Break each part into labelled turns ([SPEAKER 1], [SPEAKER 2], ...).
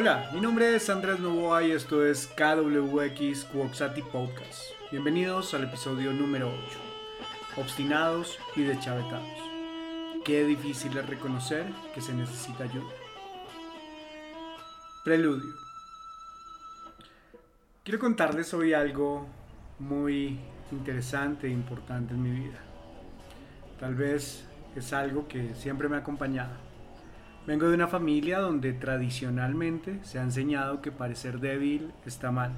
[SPEAKER 1] Hola, mi nombre es Andrés Novoa y esto es KWX Cuoxati Podcast. Bienvenidos al episodio número 8. Obstinados y deschavetados. Qué difícil es reconocer que se necesita ayuda. Preludio. Quiero contarles hoy algo muy interesante e importante en mi vida. Tal vez es algo que siempre me ha acompañado Vengo de una familia donde tradicionalmente se ha enseñado que parecer débil está mal,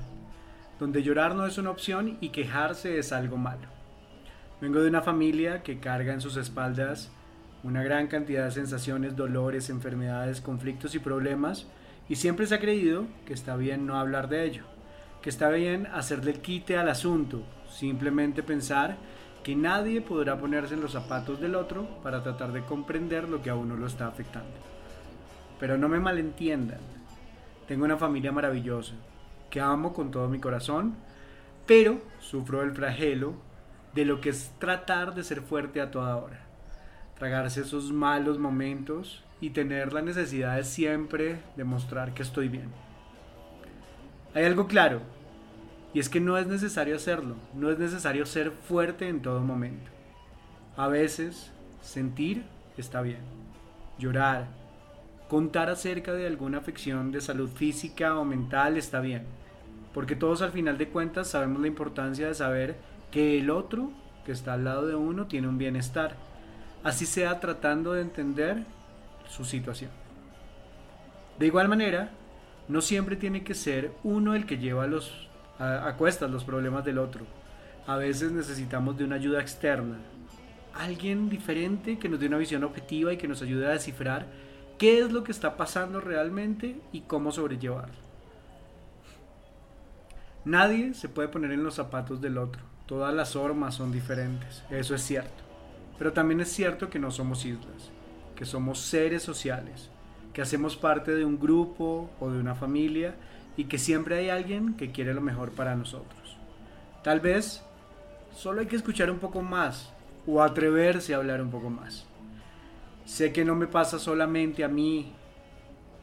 [SPEAKER 1] donde llorar no es una opción y quejarse es algo malo. Vengo de una familia que carga en sus espaldas una gran cantidad de sensaciones, dolores, enfermedades, conflictos y problemas y siempre se ha creído que está bien no hablar de ello, que está bien hacerle quite al asunto, simplemente pensar que nadie podrá ponerse en los zapatos del otro para tratar de comprender lo que a uno lo está afectando. Pero no me malentiendan. Tengo una familia maravillosa, que amo con todo mi corazón, pero sufro el flagelo de lo que es tratar de ser fuerte a toda hora. Tragarse esos malos momentos y tener la necesidad de siempre demostrar que estoy bien. Hay algo claro, y es que no es necesario hacerlo, no es necesario ser fuerte en todo momento. A veces, sentir está bien. Llorar, Contar acerca de alguna afección de salud física o mental está bien, porque todos al final de cuentas sabemos la importancia de saber que el otro que está al lado de uno tiene un bienestar, así sea tratando de entender su situación. De igual manera, no siempre tiene que ser uno el que lleva los, a, a cuestas los problemas del otro. A veces necesitamos de una ayuda externa, alguien diferente que nos dé una visión objetiva y que nos ayude a descifrar qué es lo que está pasando realmente y cómo sobrellevarlo. Nadie se puede poner en los zapatos del otro. Todas las formas son diferentes, eso es cierto. Pero también es cierto que no somos islas, que somos seres sociales, que hacemos parte de un grupo o de una familia y que siempre hay alguien que quiere lo mejor para nosotros. Tal vez solo hay que escuchar un poco más o atreverse a hablar un poco más. Sé que no me pasa solamente a mí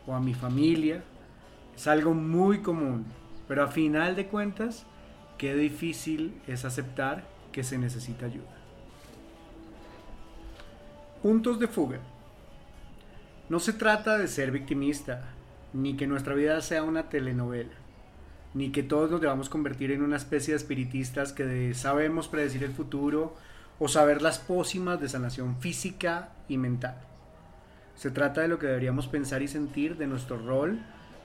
[SPEAKER 1] o a mi familia, es algo muy común, pero a final de cuentas, qué difícil es aceptar que se necesita ayuda. Puntos de fuga. No se trata de ser victimista, ni que nuestra vida sea una telenovela, ni que todos nos debamos convertir en una especie de espiritistas que sabemos predecir el futuro o saber las pócimas de sanación física y mental. Se trata de lo que deberíamos pensar y sentir de nuestro rol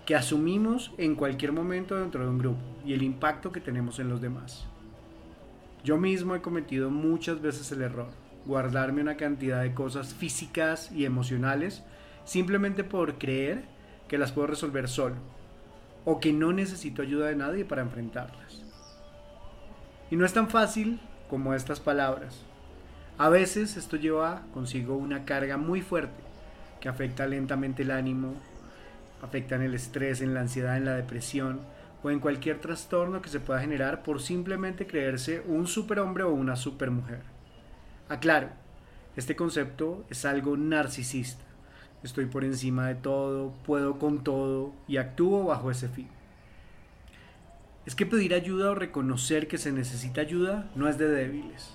[SPEAKER 1] que asumimos en cualquier momento dentro de un grupo y el impacto que tenemos en los demás. Yo mismo he cometido muchas veces el error, guardarme una cantidad de cosas físicas y emocionales simplemente por creer que las puedo resolver solo o que no necesito ayuda de nadie para enfrentarlas. Y no es tan fácil como estas palabras. A veces esto lleva consigo una carga muy fuerte que afecta lentamente el ánimo, afecta en el estrés, en la ansiedad, en la depresión o en cualquier trastorno que se pueda generar por simplemente creerse un superhombre o una supermujer. Aclaro, este concepto es algo narcisista. Estoy por encima de todo, puedo con todo y actúo bajo ese fin es que pedir ayuda o reconocer que se necesita ayuda no es de débiles.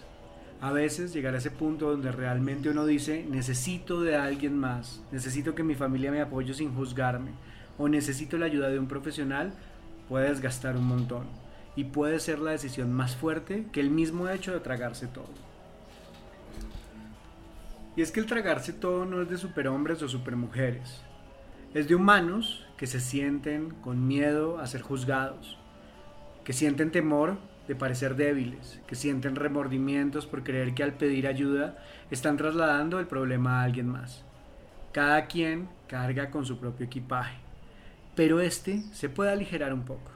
[SPEAKER 1] A veces llegar a ese punto donde realmente uno dice, necesito de alguien más, necesito que mi familia me apoye sin juzgarme, o necesito la ayuda de un profesional, puede desgastar un montón. Y puede ser la decisión más fuerte que el mismo hecho de tragarse todo. Y es que el tragarse todo no es de superhombres o supermujeres. Es de humanos que se sienten con miedo a ser juzgados, que sienten temor de parecer débiles, que sienten remordimientos por creer que al pedir ayuda están trasladando el problema a alguien más. Cada quien carga con su propio equipaje, pero este se puede aligerar un poco.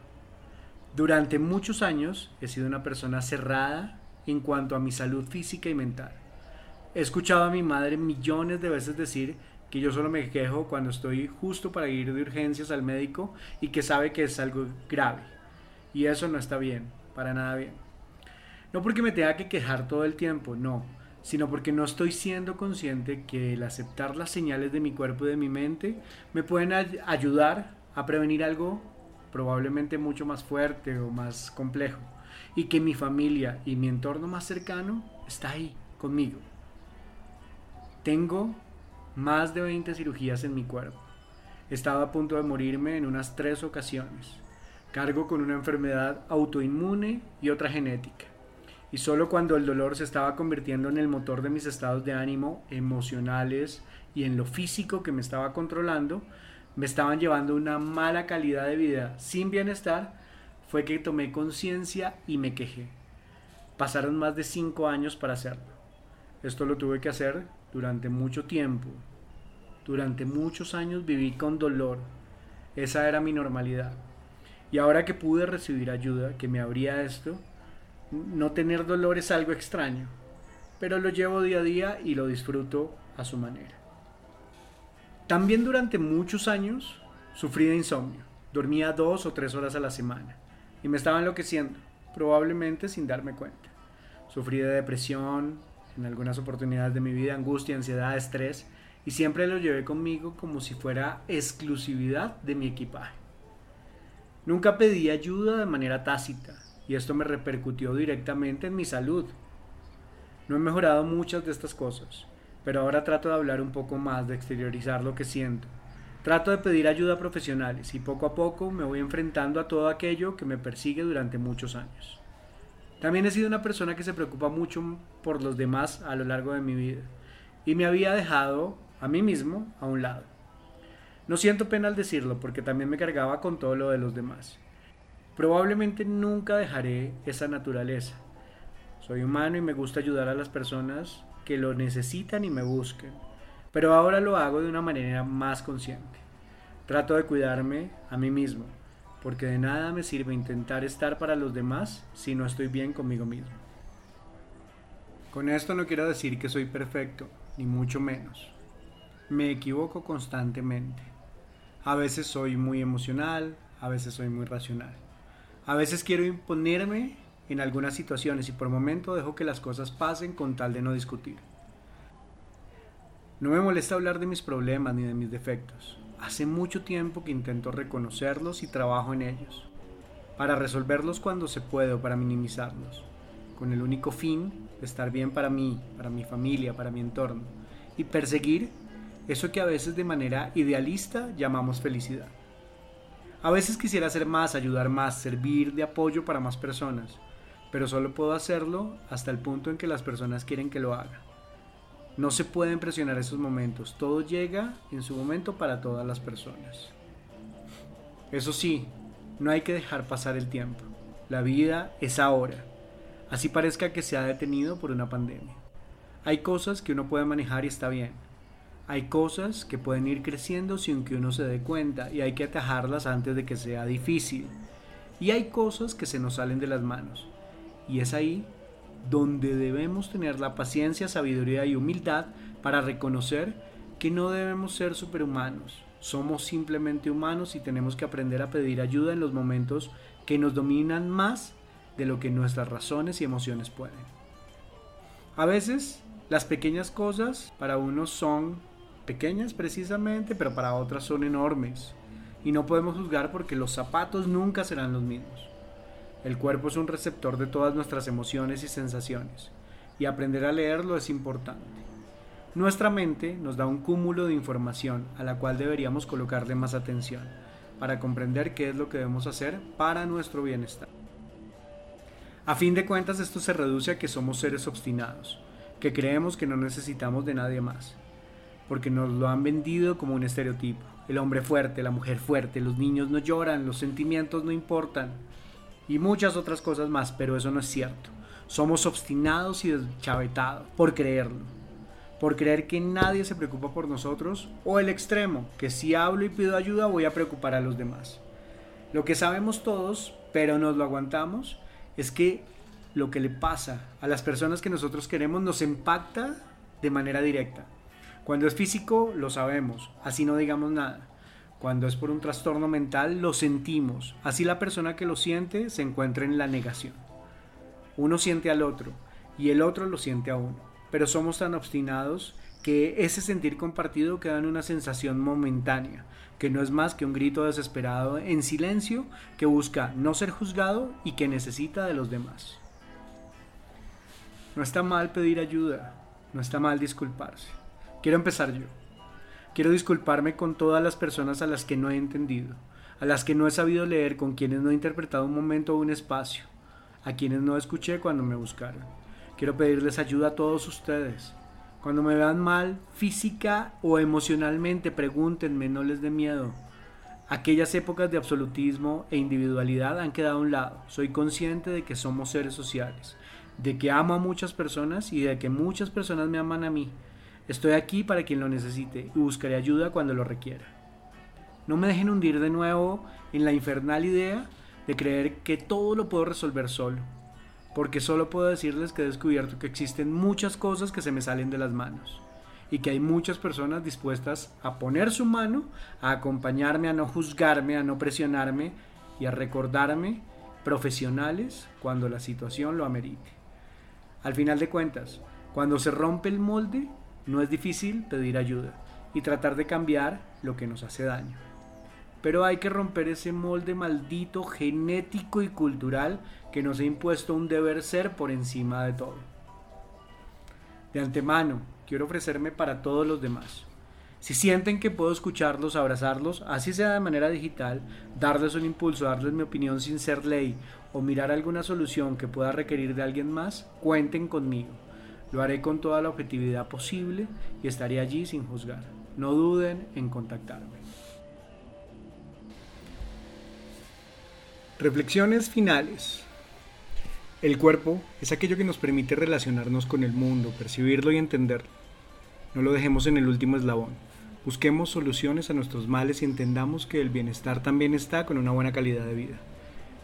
[SPEAKER 1] Durante muchos años he sido una persona cerrada en cuanto a mi salud física y mental. He escuchado a mi madre millones de veces decir que yo solo me quejo cuando estoy justo para ir de urgencias al médico y que sabe que es algo grave y eso no está bien, para nada bien. No porque me tenga que quejar todo el tiempo, no, sino porque no estoy siendo consciente que el aceptar las señales de mi cuerpo y de mi mente me pueden ayudar a prevenir algo probablemente mucho más fuerte o más complejo y que mi familia y mi entorno más cercano está ahí conmigo. Tengo más de 20 cirugías en mi cuerpo. He estado a punto de morirme en unas tres ocasiones. Cargo con una enfermedad autoinmune y otra genética. Y solo cuando el dolor se estaba convirtiendo en el motor de mis estados de ánimo emocionales y en lo físico que me estaba controlando, me estaban llevando una mala calidad de vida sin bienestar, fue que tomé conciencia y me quejé. Pasaron más de cinco años para hacerlo. Esto lo tuve que hacer durante mucho tiempo. Durante muchos años viví con dolor. Esa era mi normalidad. Y ahora que pude recibir ayuda que me abría esto, no tener dolor es algo extraño, pero lo llevo día a día y lo disfruto a su manera. También durante muchos años sufrí de insomnio. Dormía dos o tres horas a la semana y me estaba enloqueciendo, probablemente sin darme cuenta. Sufrí de depresión, en algunas oportunidades de mi vida, angustia, ansiedad, estrés, y siempre lo llevé conmigo como si fuera exclusividad de mi equipaje. Nunca pedí ayuda de manera tácita, y esto me repercutió directamente en mi salud. No he mejorado muchas de estas cosas, pero ahora trato de hablar un poco más, de exteriorizar lo que siento. Trato de pedir ayuda a profesionales y poco a poco me voy enfrentando a todo aquello que me persigue durante muchos años. También he sido una persona que se preocupa mucho por los demás a lo largo de mi vida y me había dejado a mí mismo a un lado. No siento pena al decirlo porque también me cargaba con todo lo de los demás. Probablemente nunca dejaré esa naturaleza. Soy humano y me gusta ayudar a las personas que lo necesitan y me busquen, pero ahora lo hago de una manera más consciente. Trato de cuidarme a mí mismo, porque de nada me sirve intentar estar para los demás si no estoy bien conmigo mismo. Con esto no quiero decir que soy perfecto, ni mucho menos. Me equivoco constantemente. A veces soy muy emocional, a veces soy muy racional. A veces quiero imponerme en algunas situaciones y por momento dejo que las cosas pasen con tal de no discutir. No me molesta hablar de mis problemas ni de mis defectos. Hace mucho tiempo que intento reconocerlos y trabajo en ellos, para resolverlos cuando se puede o para minimizarlos, con el único fin de estar bien para mí, para mi familia, para mi entorno, y perseguir eso que a veces de manera idealista llamamos felicidad. A veces quisiera hacer más, ayudar más, servir de apoyo para más personas, pero solo puedo hacerlo hasta el punto en que las personas quieren que lo haga. No se pueden presionar esos momentos, todo llega en su momento para todas las personas. Eso sí, no hay que dejar pasar el tiempo. La vida es ahora, así parezca que se ha detenido por una pandemia. Hay cosas que uno puede manejar y está bien. Hay cosas que pueden ir creciendo sin que uno se dé cuenta y hay que atajarlas antes de que sea difícil. Y hay cosas que se nos salen de las manos. Y es ahí donde debemos tener la paciencia, sabiduría y humildad para reconocer que no debemos ser superhumanos. Somos simplemente humanos y tenemos que aprender a pedir ayuda en los momentos que nos dominan más de lo que nuestras razones y emociones pueden. A veces las pequeñas cosas para unos son pequeñas precisamente, pero para otras son enormes. Y no podemos juzgar porque los zapatos nunca serán los mismos. El cuerpo es un receptor de todas nuestras emociones y sensaciones, y aprender a leerlo es importante. Nuestra mente nos da un cúmulo de información a la cual deberíamos colocarle más atención para comprender qué es lo que debemos hacer para nuestro bienestar. A fin de cuentas esto se reduce a que somos seres obstinados, que creemos que no necesitamos de nadie más, porque nos lo han vendido como un estereotipo. El hombre fuerte, la mujer fuerte, los niños no lloran, los sentimientos no importan, y muchas otras cosas más, pero eso no es cierto. Somos obstinados y deschavetados por creerlo, por creer que nadie se preocupa por nosotros, o el extremo, que si hablo y pido ayuda voy a preocupar a los demás. Lo que sabemos todos, pero nos lo aguantamos, es que lo que le pasa a las personas que nosotros queremos nos impacta de manera directa. Cuando es físico, lo sabemos, así no digamos nada. Cuando es por un trastorno mental, lo sentimos. Así la persona que lo siente se encuentra en la negación. Uno siente al otro y el otro lo siente a uno. Pero somos tan obstinados que ese sentir compartido queda en una sensación momentánea, que no es más que un grito desesperado en silencio que busca no ser juzgado y que necesita de los demás. No está mal pedir ayuda, no está mal disculparse. Quiero empezar yo. Quiero disculparme con todas las personas a las que no he entendido, a las que no he sabido leer, con quienes no he interpretado un momento o un espacio, a quienes no escuché cuando me buscaron. Quiero pedirles ayuda a todos ustedes, cuando me vean mal, física o emocionalmente, pregúntenme, no les dé miedo. Aquellas épocas de absolutismo e individualidad han quedado a un lado. Soy consciente de que somos seres sociales, de que amo a muchas personas y de que muchas personas me aman a mí. Estoy aquí para quien lo necesite y buscaré ayuda cuando lo requiera. No me dejen hundir de nuevo en la infernal idea de creer que todo lo puedo resolver solo porque solo puedo decirles que he descubierto que existen muchas cosas que se me salen de las manos y que hay muchas personas dispuestas a poner su mano, a acompañarme, a no juzgarme, a no presionarme y a recordarme profesionales cuando la situación lo amerite. Al final de cuentas, cuando se rompe el molde, no es difícil pedir ayuda y tratar de cambiar lo que nos hace daño. Pero hay que romper ese molde maldito, genético y cultural que nos ha impuesto un deber ser por encima de todo. De antemano, quiero ofrecerme para todos los demás. Si sienten que puedo escucharlos, abrazarlos, así sea de manera digital, darles un impulso, darles mi opinión sin ser ley o mirar alguna solución que pueda requerir de alguien más, cuenten conmigo. Lo haré con toda la objetividad posible y estaré allí sin juzgar. No duden en contactarme. Reflexiones finales. El cuerpo es aquello que nos permite relacionarnos con el mundo, percibirlo y entenderlo. No lo dejemos en el último eslabón. Busquemos soluciones a nuestros males y entendamos que el bienestar también está con una buena calidad de vida.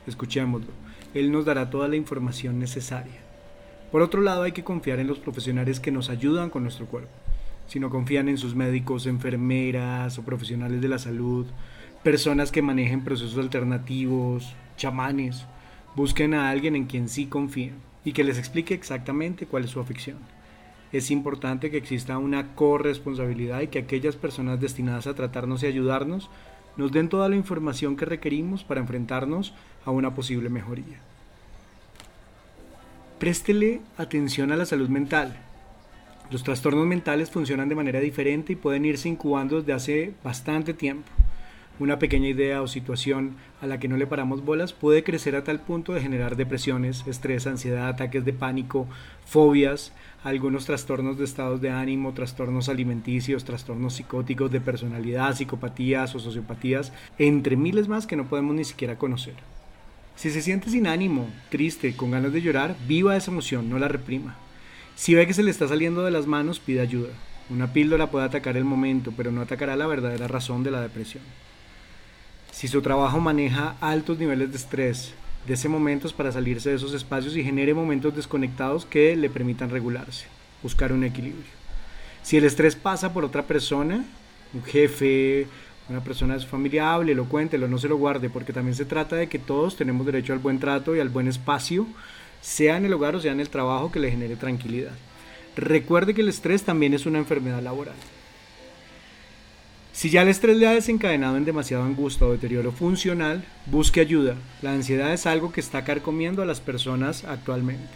[SPEAKER 1] Escuchémoslo. Él nos dará toda la información necesaria. Por otro lado, hay que confiar en los profesionales que nos ayudan con nuestro cuerpo. Si no confían en sus médicos, enfermeras o profesionales de la salud, personas que manejen procesos alternativos, chamanes, busquen a alguien en quien sí confíen y que les explique exactamente cuál es su afección. Es importante que exista una corresponsabilidad y que aquellas personas destinadas a tratarnos y ayudarnos nos den toda la información que requerimos para enfrentarnos a una posible mejoría. Préstele atención a la salud mental. Los trastornos mentales funcionan de manera diferente y pueden irse incubando desde hace bastante tiempo una pequeña idea o situación a la que no le paramos bolas puede crecer a tal punto de generar depresiones, estrés, ansiedad, ataques de pánico, fobias, algunos trastornos de estados de ánimo, trastornos alimenticios, trastornos psicóticos de personalidad, psicopatías o sociopatías, entre miles más que no podemos ni siquiera conocer. Si se siente sin ánimo, triste, con ganas de llorar, viva esa emoción, no la reprima. Si ve que se le está saliendo de las manos, pida ayuda. Una píldora puede atacar el momento, pero no atacará la verdadera razón de la depresión. Si su trabajo maneja altos niveles de estrés, dese momentos para salirse de esos espacios y genere momentos desconectados que le permitan regularse, buscar un equilibrio. Si el estrés pasa por otra persona, un jefe, una persona de su familia, háblelo, cuéntelo, no se lo guarde, porque también se trata de que todos tenemos derecho al buen trato y al buen espacio, sea en el hogar o sea en el trabajo que le genere tranquilidad. Recuerde que el estrés también es una enfermedad laboral. Si ya el estrés le ha desencadenado en demasiado angustia o deterioro funcional, busque ayuda. La ansiedad es algo que está carcomiendo a las personas actualmente.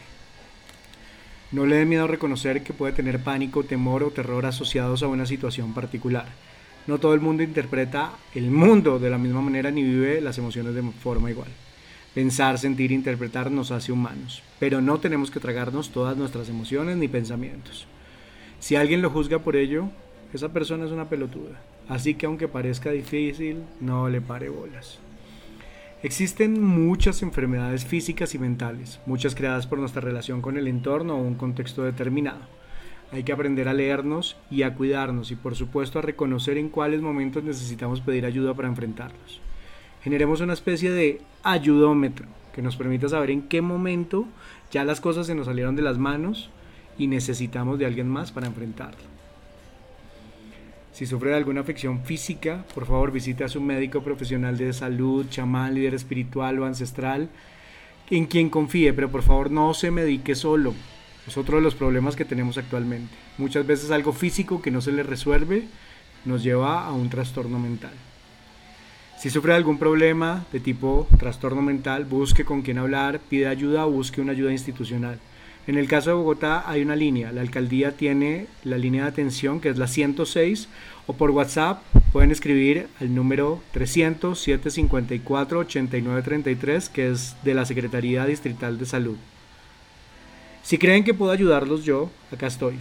[SPEAKER 1] No le dé miedo reconocer que puede tener pánico, temor o terror asociados a una situación particular. No todo el mundo interpreta el mundo de la misma manera ni vive las emociones de forma igual. Pensar, sentir, interpretar nos hace humanos, pero no tenemos que tragarnos todas nuestras emociones ni pensamientos. Si alguien lo juzga por ello, esa persona es una pelotuda. Así que aunque parezca difícil, no le pare bolas. Existen muchas enfermedades físicas y mentales, muchas creadas por nuestra relación con el entorno o un contexto determinado. Hay que aprender a leernos y a cuidarnos y por supuesto a reconocer en cuáles momentos necesitamos pedir ayuda para enfrentarlos. Generemos una especie de ayudómetro que nos permita saber en qué momento ya las cosas se nos salieron de las manos y necesitamos de alguien más para enfrentarlo. Si sufre de alguna afección física, por favor visite a su médico profesional de salud, chamán, líder espiritual o ancestral, en quien confíe, pero por favor no se medique solo. Es otro de los problemas que tenemos actualmente. Muchas veces algo físico que no se le resuelve nos lleva a un trastorno mental. Si sufre algún problema de tipo trastorno mental, busque con quién hablar, pide ayuda o busque una ayuda institucional. En el caso de Bogotá hay una línea, la alcaldía tiene la línea de atención que es la 106 o por WhatsApp pueden escribir al número 300 754 8933 que es de la Secretaría Distrital de Salud. Si creen que puedo ayudarlos yo, acá estoy.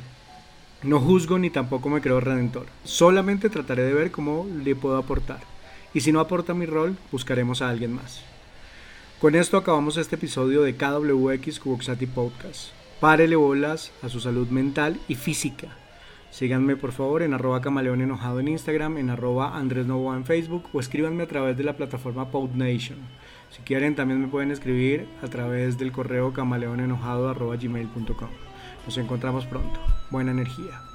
[SPEAKER 1] No juzgo ni tampoco me creo redentor. Solamente trataré de ver cómo le puedo aportar. Y si no aporta mi rol, buscaremos a alguien más. Con esto acabamos este episodio de KWX Cuboxati Podcast. Párele bolas a su salud mental y física. Síganme por favor en arroba camaleón enojado en Instagram, en arroba Andrés Novoa en Facebook o escríbanme a través de la plataforma PodNation. Si quieren también me pueden escribir a través del correo camaleonenojado arroba gmail.com. Nos encontramos pronto. Buena energía.